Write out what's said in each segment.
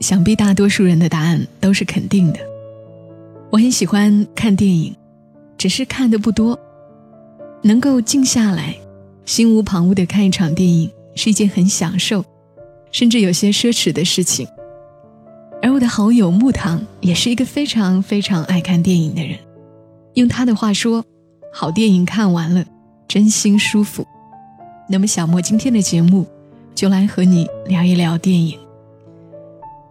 想必大多数人的答案都是肯定的。我很喜欢看电影，只是看的不多。能够静下来，心无旁骛的看一场电影，是一件很享受，甚至有些奢侈的事情。而我的好友木糖也是一个非常非常爱看电影的人。用他的话说，好电影看完了，真心舒服。那么小莫今天的节目，就来和你聊一聊电影。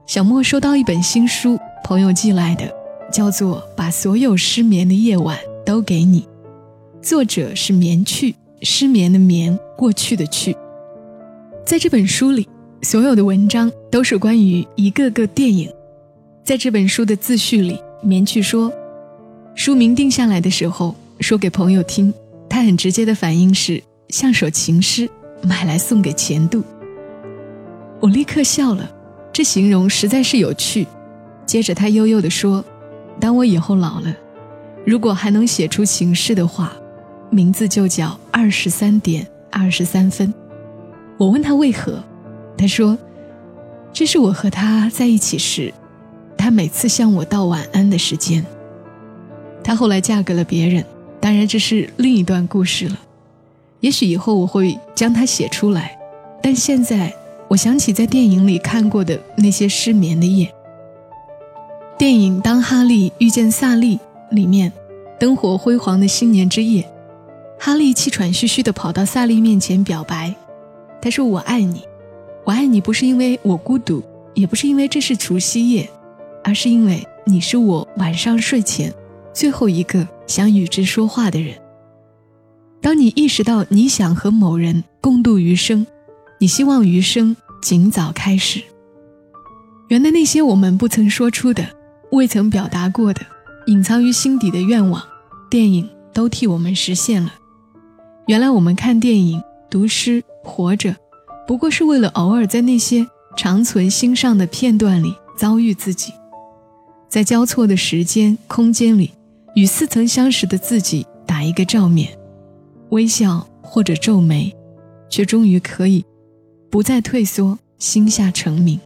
小莫收到一本新书，朋友寄来的，叫做《把所有失眠的夜晚都给你》，作者是眠去，失眠的眠，过去的去。在这本书里，所有的文章都是关于一个个电影。在这本书的自序里，眠去说，书名定下来的时候，说给朋友听，他很直接的反应是像首情诗，买来送给钱度。我立刻笑了。这形容实在是有趣。接着他悠悠地说：“当我以后老了，如果还能写出情诗的话，名字就叫二十三点二十三分。”我问他为何，他说：“这是我和他在一起时，他每次向我道晚安的时间。”他后来嫁给了别人，当然这是另一段故事了。也许以后我会将它写出来，但现在。我想起在电影里看过的那些失眠的夜。电影《当哈利遇见萨利》里面，灯火辉煌的新年之夜，哈利气喘吁吁地跑到萨利面前表白。他说：“我爱你，我爱你不是因为我孤独，也不是因为这是除夕夜，而是因为你是我晚上睡前最后一个想与之说话的人。当你意识到你想和某人共度余生。”你希望余生尽早开始。原来那些我们不曾说出的、未曾表达过的、隐藏于心底的愿望，电影都替我们实现了。原来我们看电影、读诗、活着，不过是为了偶尔在那些长存心上的片段里遭遇自己，在交错的时间、空间里，与似曾相识的自己打一个照面，微笑或者皱眉，却终于可以。不再退缩，心下成名。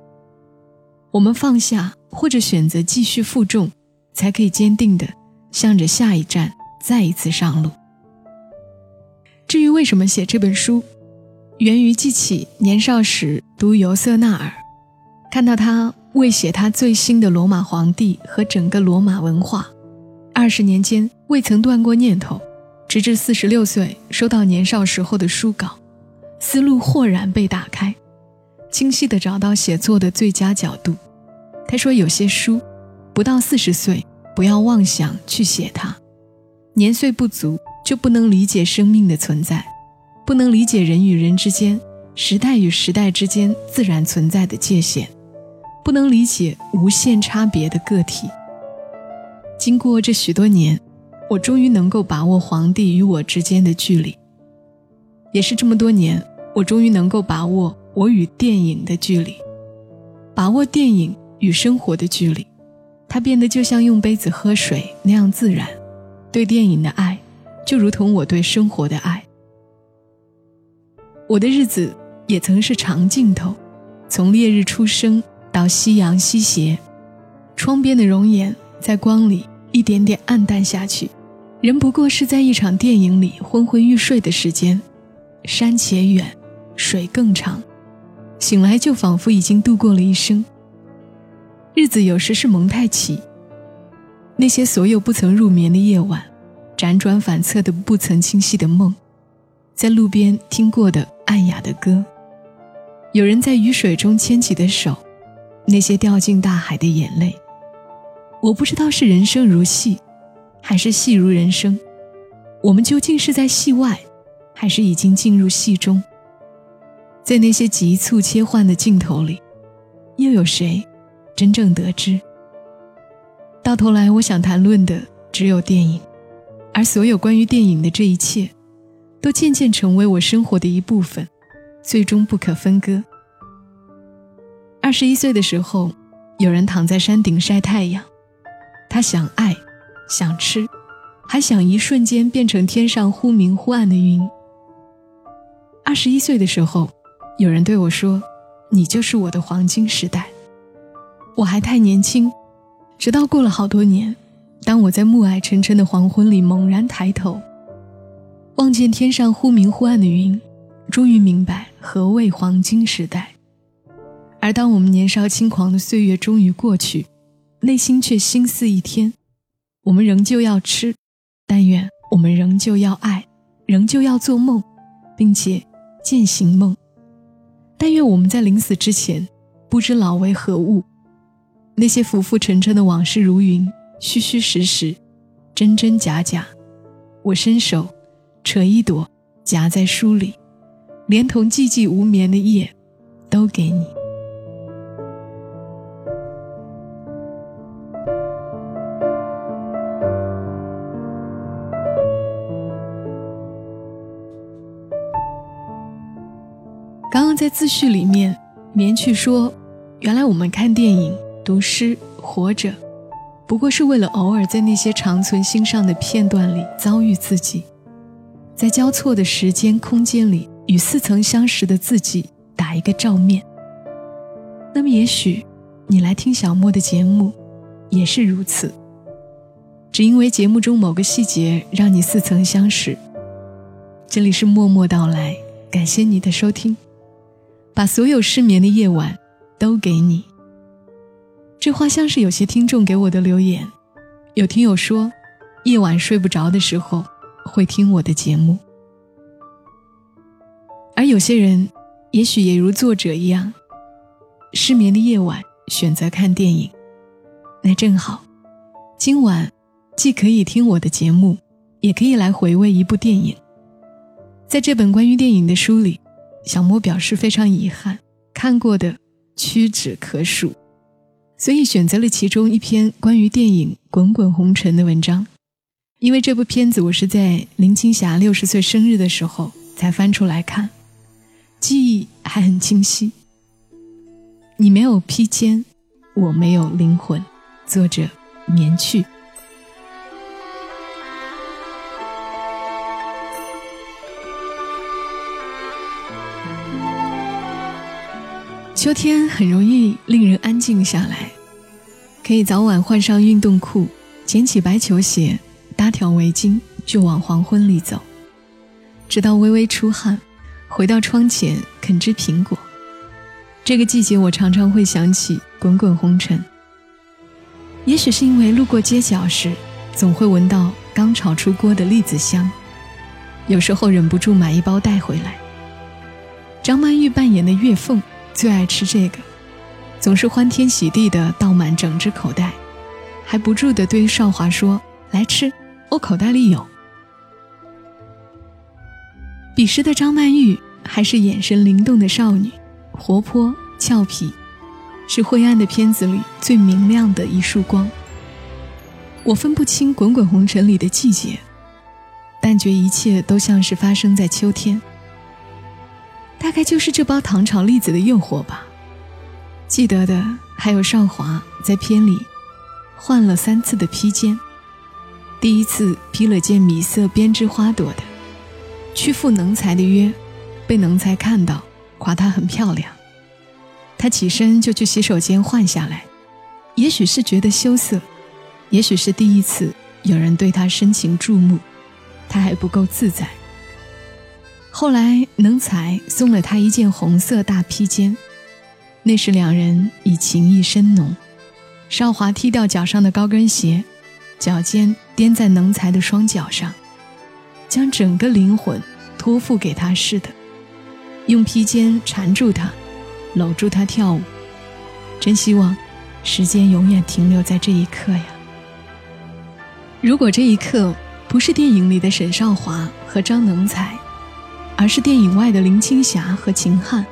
我们放下，或者选择继续负重，才可以坚定的向着下一站再一次上路。至于为什么写这本书，源于记起年少时读尤瑟纳尔，看到他为写他最新的罗马皇帝和整个罗马文化，二十年间未曾断过念头，直至四十六岁收到年少时候的书稿。思路豁然被打开，清晰地找到写作的最佳角度。他说：“有些书，不到四十岁，不要妄想去写它。年岁不足，就不能理解生命的存在，不能理解人与人之间、时代与时代之间自然存在的界限，不能理解无限差别的个体。经过这许多年，我终于能够把握皇帝与我之间的距离，也是这么多年。”我终于能够把握我与电影的距离，把握电影与生活的距离，它变得就像用杯子喝水那样自然。对电影的爱，就如同我对生活的爱。我的日子也曾是长镜头，从烈日初升到夕阳西斜，窗边的容颜在光里一点点暗淡下去，人不过是在一场电影里昏昏欲睡的时间，山且远。水更长，醒来就仿佛已经度过了一生。日子有时是蒙太奇，那些所有不曾入眠的夜晚，辗转反侧的不曾清晰的梦，在路边听过的暗哑的歌，有人在雨水中牵起的手，那些掉进大海的眼泪。我不知道是人生如戏，还是戏如人生。我们究竟是在戏外，还是已经进入戏中？在那些急促切换的镜头里，又有谁真正得知。到头来，我想谈论的只有电影，而所有关于电影的这一切，都渐渐成为我生活的一部分，最终不可分割。二十一岁的时候，有人躺在山顶晒太阳，他想爱，想吃，还想一瞬间变成天上忽明忽暗的云。二十一岁的时候，有人对我说：“你就是我的黄金时代。”我还太年轻，直到过了好多年，当我在暮霭沉沉的黄昏里猛然抬头，望见天上忽明忽暗的云，终于明白何谓黄金时代。而当我们年少轻狂的岁月终于过去，内心却心似一天。我们仍旧要吃，但愿我们仍旧要爱，仍旧要做梦，并且。践行梦，但愿我们在临死之前，不知老为何物。那些浮浮沉沉的往事如云，虚虚实实，真真假假。我伸手，扯一朵，夹在书里，连同寂寂无眠的夜，都给你。在自序里面，棉去说：“原来我们看电影、读诗、活着，不过是为了偶尔在那些长存心上的片段里遭遇自己，在交错的时间空间里与似曾相识的自己打一个照面。那么，也许你来听小莫的节目，也是如此，只因为节目中某个细节让你似曾相识。这里是默默到来，感谢你的收听。”把所有失眠的夜晚都给你。这话像是有些听众给我的留言。有听友说，夜晚睡不着的时候会听我的节目，而有些人也许也如作者一样，失眠的夜晚选择看电影。那正好，今晚既可以听我的节目，也可以来回味一部电影。在这本关于电影的书里。小莫表示非常遗憾，看过的屈指可数，所以选择了其中一篇关于电影《滚滚红尘》的文章。因为这部片子我是在林青霞六十岁生日的时候才翻出来看，记忆还很清晰。你没有披肩，我没有灵魂。作者：棉去。秋天很容易令人安静下来，可以早晚换上运动裤，捡起白球鞋，搭条围巾，就往黄昏里走，直到微微出汗，回到窗前啃只苹果。这个季节，我常常会想起《滚滚红尘》。也许是因为路过街角时，总会闻到刚炒出锅的栗子香，有时候忍不住买一包带回来。张曼玉扮演的月凤。最爱吃这个，总是欢天喜地的倒满整只口袋，还不住的对少华说：“来吃，我口袋里有。”彼时的张曼玉还是眼神灵动的少女，活泼俏皮，是灰暗的片子里最明亮的一束光。我分不清滚滚红尘里的季节，但觉一切都像是发生在秋天。大概就是这包糖炒栗子的诱惑吧。记得的还有少华在片里换了三次的披肩，第一次披了件米色编织花朵的，去赴能才的约，被能才看到，夸她很漂亮。他起身就去洗手间换下来，也许是觉得羞涩，也许是第一次有人对他深情注目，他还不够自在。后来，能才送了他一件红色大披肩，那时两人已情意深浓。少华踢掉脚上的高跟鞋，脚尖踮在能才的双脚上，将整个灵魂托付给他似的，用披肩缠住他，搂住他跳舞。真希望时间永远停留在这一刻呀！如果这一刻不是电影里的沈少华和张能才。而是电影外的林青霞和秦汉，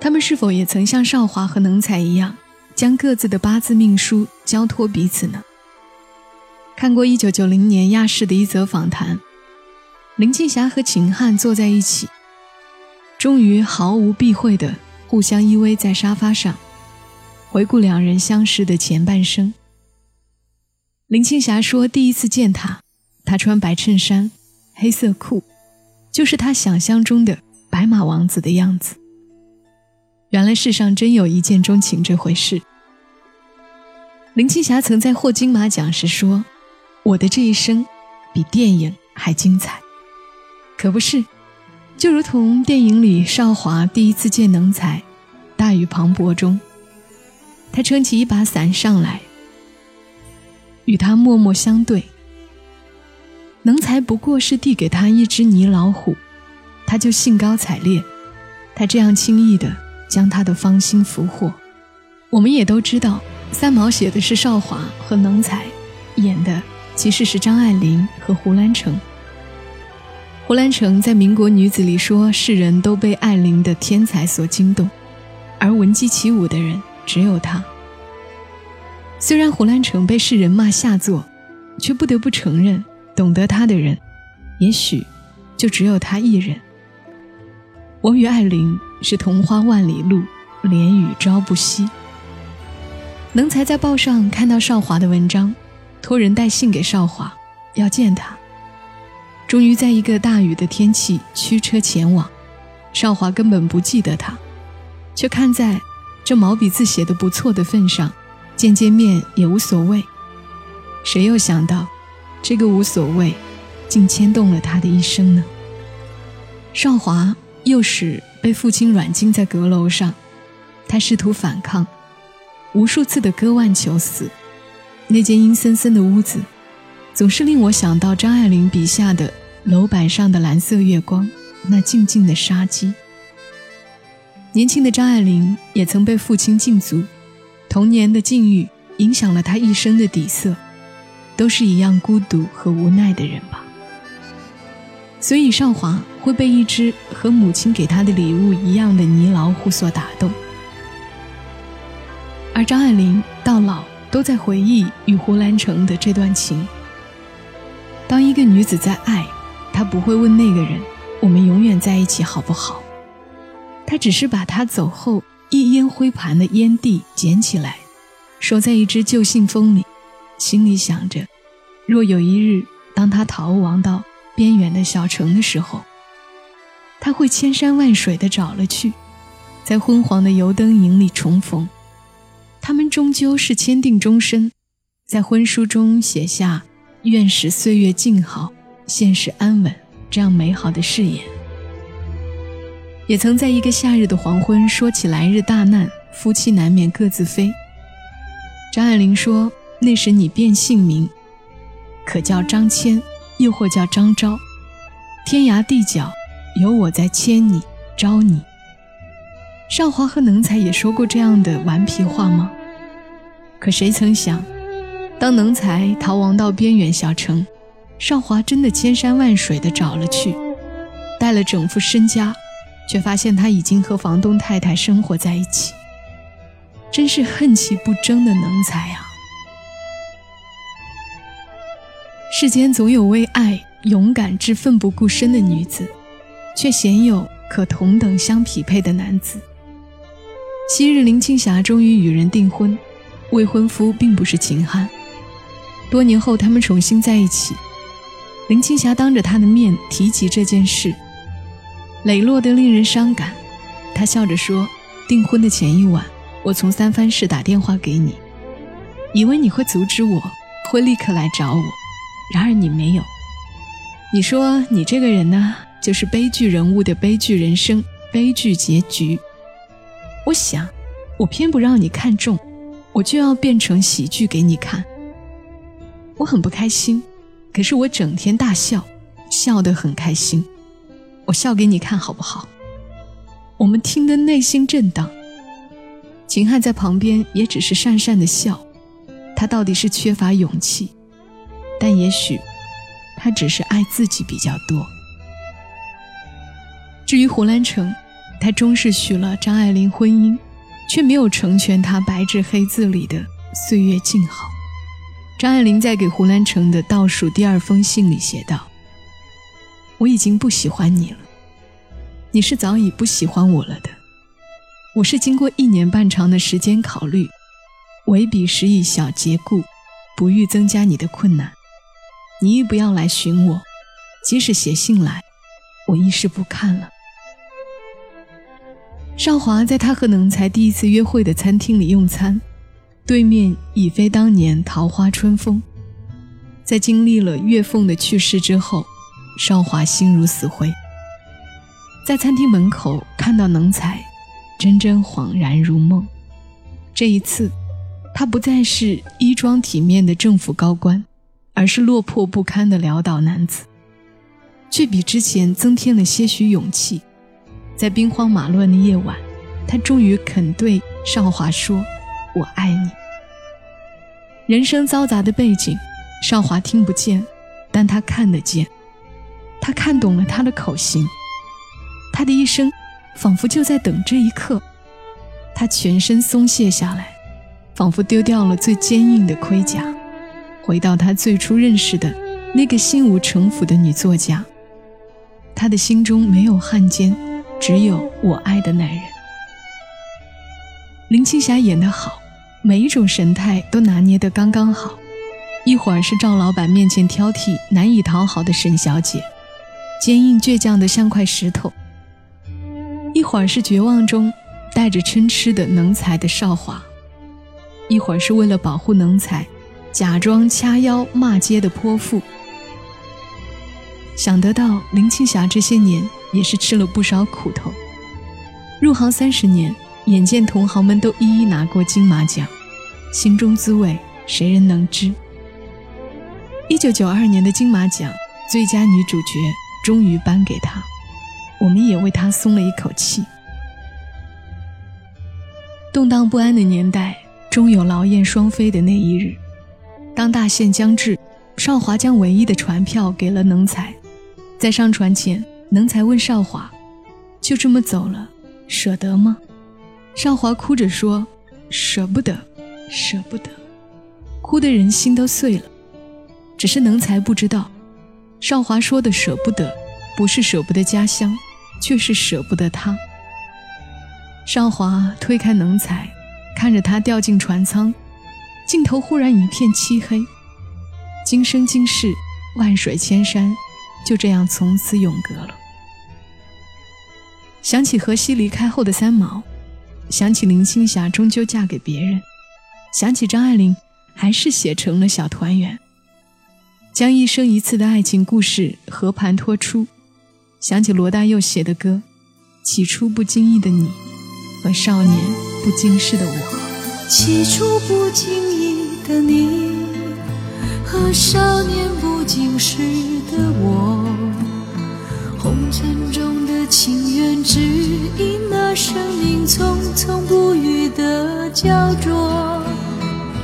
他们是否也曾像少华和能才一样，将各自的八字命书交托彼此呢？看过一九九零年亚视的一则访谈，林青霞和秦汉坐在一起，终于毫无避讳的互相依偎在沙发上，回顾两人相识的前半生。林青霞说：“第一次见他，他穿白衬衫、黑色裤，就是他想象中的白马王子的样子。原来世上真有一见钟情这回事。”林青霞曾在获金马奖时说。我的这一生，比电影还精彩，可不是？就如同电影里少华第一次见能才，大雨磅礴中，他撑起一把伞上来，与他默默相对。能才不过是递给他一只泥老虎，他就兴高采烈，他这样轻易的将他的芳心俘获。我们也都知道，三毛写的是少华和能才演的。其实是张爱玲和胡兰成。胡兰成在《民国女子》里说：“世人都被爱玲的天才所惊动，而闻鸡起舞的人只有他。”虽然胡兰成被世人骂下作，却不得不承认，懂得他的人，也许就只有他一人。我与爱玲是同花万里路，连雨朝不夕。能才在报上看到少华的文章。托人带信给少华，要见他。终于在一个大雨的天气驱车前往，少华根本不记得他，却看在这毛笔字写的不错的份上，见见面也无所谓。谁又想到，这个无所谓，竟牵动了他的一生呢？少华幼时被父亲软禁在阁楼上，他试图反抗，无数次的割腕求死。那间阴森森的屋子，总是令我想到张爱玲笔下的楼板上的蓝色月光，那静静的杀机。年轻的张爱玲也曾被父亲禁足，童年的境遇影响了她一生的底色，都是一样孤独和无奈的人吧。所以少华会被一只和母亲给他的礼物一样的泥老虎所打动，而张爱玲到老。都在回忆与胡兰成的这段情。当一个女子在爱，她不会问那个人：“我们永远在一起好不好？”她只是把他走后一烟灰盘的烟蒂捡起来，收在一只旧信封里，心里想着：若有一日，当他逃亡到边远的小城的时候，他会千山万水的找了去，在昏黄的油灯影里重逢。他们终究是签订终身，在婚书中写下“愿使岁月静好，现实安稳”这样美好的誓言。也曾在一个夏日的黄昏说起来日大难，夫妻难免各自飞。张爱玲说：“那时你变姓名，可叫张骞，又或叫张昭，天涯地角有我在牵你，招你。”少华和能才也说过这样的顽皮话吗？可谁曾想，当能才逃亡到边远小城，少华真的千山万水的找了去，带了整副身家，却发现他已经和房东太太生活在一起。真是恨其不争的能才啊！世间总有为爱勇敢至奋不顾身的女子，却鲜有可同等相匹配的男子。昔日林青霞终于与人订婚，未婚夫并不是秦汉。多年后，他们重新在一起。林青霞当着他的面提及这件事，磊落得令人伤感。他笑着说：“订婚的前一晚，我从三藩市打电话给你，以为你会阻止我，会立刻来找我。然而你没有。你说你这个人呢，就是悲剧人物的悲剧人生，悲剧结局。”我想，我偏不让你看中，我就要变成喜剧给你看。我很不开心，可是我整天大笑，笑得很开心。我笑给你看好不好？我们听得内心震荡。秦汉在旁边也只是讪讪的笑，他到底是缺乏勇气，但也许他只是爱自己比较多。至于胡兰成。他终是许了张爱玲婚姻，却没有成全他白纸黑字里的岁月静好。张爱玲在给胡兰成的倒数第二封信里写道：“我已经不喜欢你了，你是早已不喜欢我了的。我是经过一年半长的时间考虑，唯彼时以小结故，不欲增加你的困难。你亦不要来寻我，即使写信来，我亦是不看了。”少华在他和能才第一次约会的餐厅里用餐。对面已非当年桃花春风，在经历了岳凤的去世之后，少华心如死灰。在餐厅门口看到能才，真真恍然如梦。这一次，他不再是衣装体面的政府高官，而是落魄不堪的潦倒男子，却比之前增添了些许勇气。在兵荒马乱的夜晚，他终于肯对少华说。我爱你。人生嘈杂的背景，少华听不见，但他看得见。他看懂了他的口型，他的一生仿佛就在等这一刻。他全身松懈下来，仿佛丢掉了最坚硬的盔甲，回到他最初认识的那个心无城府的女作家。他的心中没有汉奸，只有我爱的男人。林青霞演得好。每一种神态都拿捏得刚刚好，一会儿是赵老板面前挑剔、难以讨好的沈小姐，坚硬倔强的像块石头；一会儿是绝望中带着嗔痴的能才的少华；一会儿是为了保护能才，假装掐腰骂街的泼妇。想得到林青霞这些年也是吃了不少苦头，入行三十年。眼见同行们都一一拿过金马奖，心中滋味谁人能知？一九九二年的金马奖最佳女主角终于颁给她，我们也为她松了一口气。动荡不安的年代，终有劳燕双飞的那一日。当大限将至，少华将唯一的船票给了能才，在上船前，能才问少华：“就这么走了，舍得吗？”少华哭着说：“舍不得，舍不得，哭得人心都碎了。只是能才不知道，少华说的舍不得，不是舍不得家乡，却是舍不得他。”少华推开能才，看着他掉进船舱，镜头忽然一片漆黑。今生今世，万水千山，就这样从此永隔了。想起荷西离开后的三毛。想起林青霞终究嫁给别人，想起张爱玲还是写成了小团圆，将一生一次的爱情故事和盘托出。想起罗大佑写的歌，起初不经意的你，和少年不经事的我。起初不经意的你，和少年不经事的我，红尘中的情缘，只因那生命匆。匆不语的焦灼，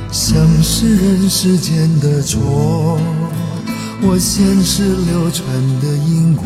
像是人世间的错，我前世流传的因果，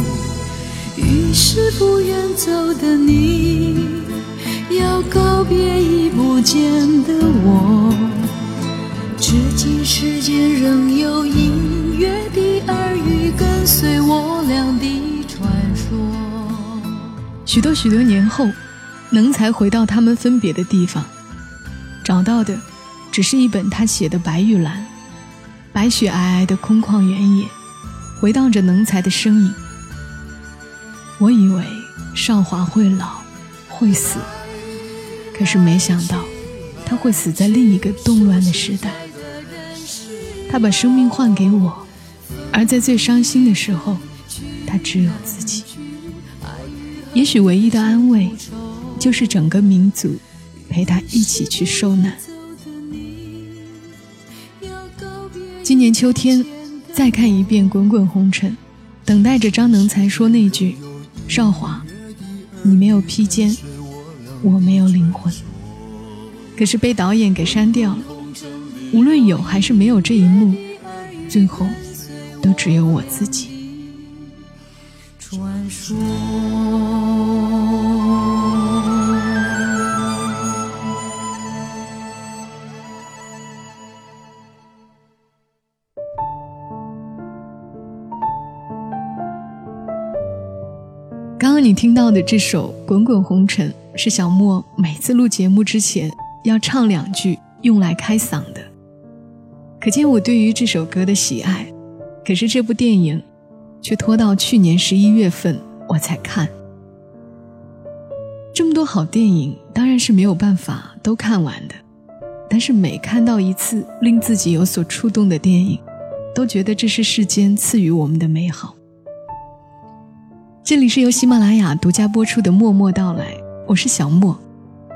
是不愿走的你，要告别已不见的我。至今世间仍有隐约的耳语，跟随我俩的传说。许多许多年后，能才回到他们分别的地方。找到的只是一本他写的白玉兰，白雪皑皑的空旷原野，回荡着能才的声音。我以为少华会老，会死，可是没想到他会死在另一个动乱的时代。他把生命换给我，而在最伤心的时候，他只有自己。也许唯一的安慰，就是整个民族陪他一起去受难。今年秋天，再看一遍《滚滚红尘》，等待着张能才说那句。少华，你没有披肩，我没有灵魂。可是被导演给删掉了。无论有还是没有这一幕，最后都只有我自己。传说。你听到的这首《滚滚红尘》，是小莫每次录节目之前要唱两句用来开嗓的，可见我对于这首歌的喜爱。可是这部电影，却拖到去年十一月份我才看。这么多好电影，当然是没有办法都看完的，但是每看到一次令自己有所触动的电影，都觉得这是世间赐予我们的美好。这里是由喜马拉雅独家播出的《默默到来》，我是小莫。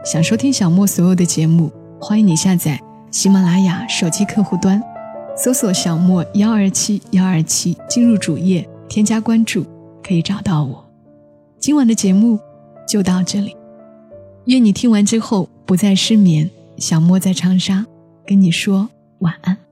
想收听小莫所有的节目，欢迎你下载喜马拉雅手机客户端，搜索“小莫幺二七幺二七”，进入主页添加关注，可以找到我。今晚的节目就到这里，愿你听完之后不再失眠。小莫在长沙跟你说晚安。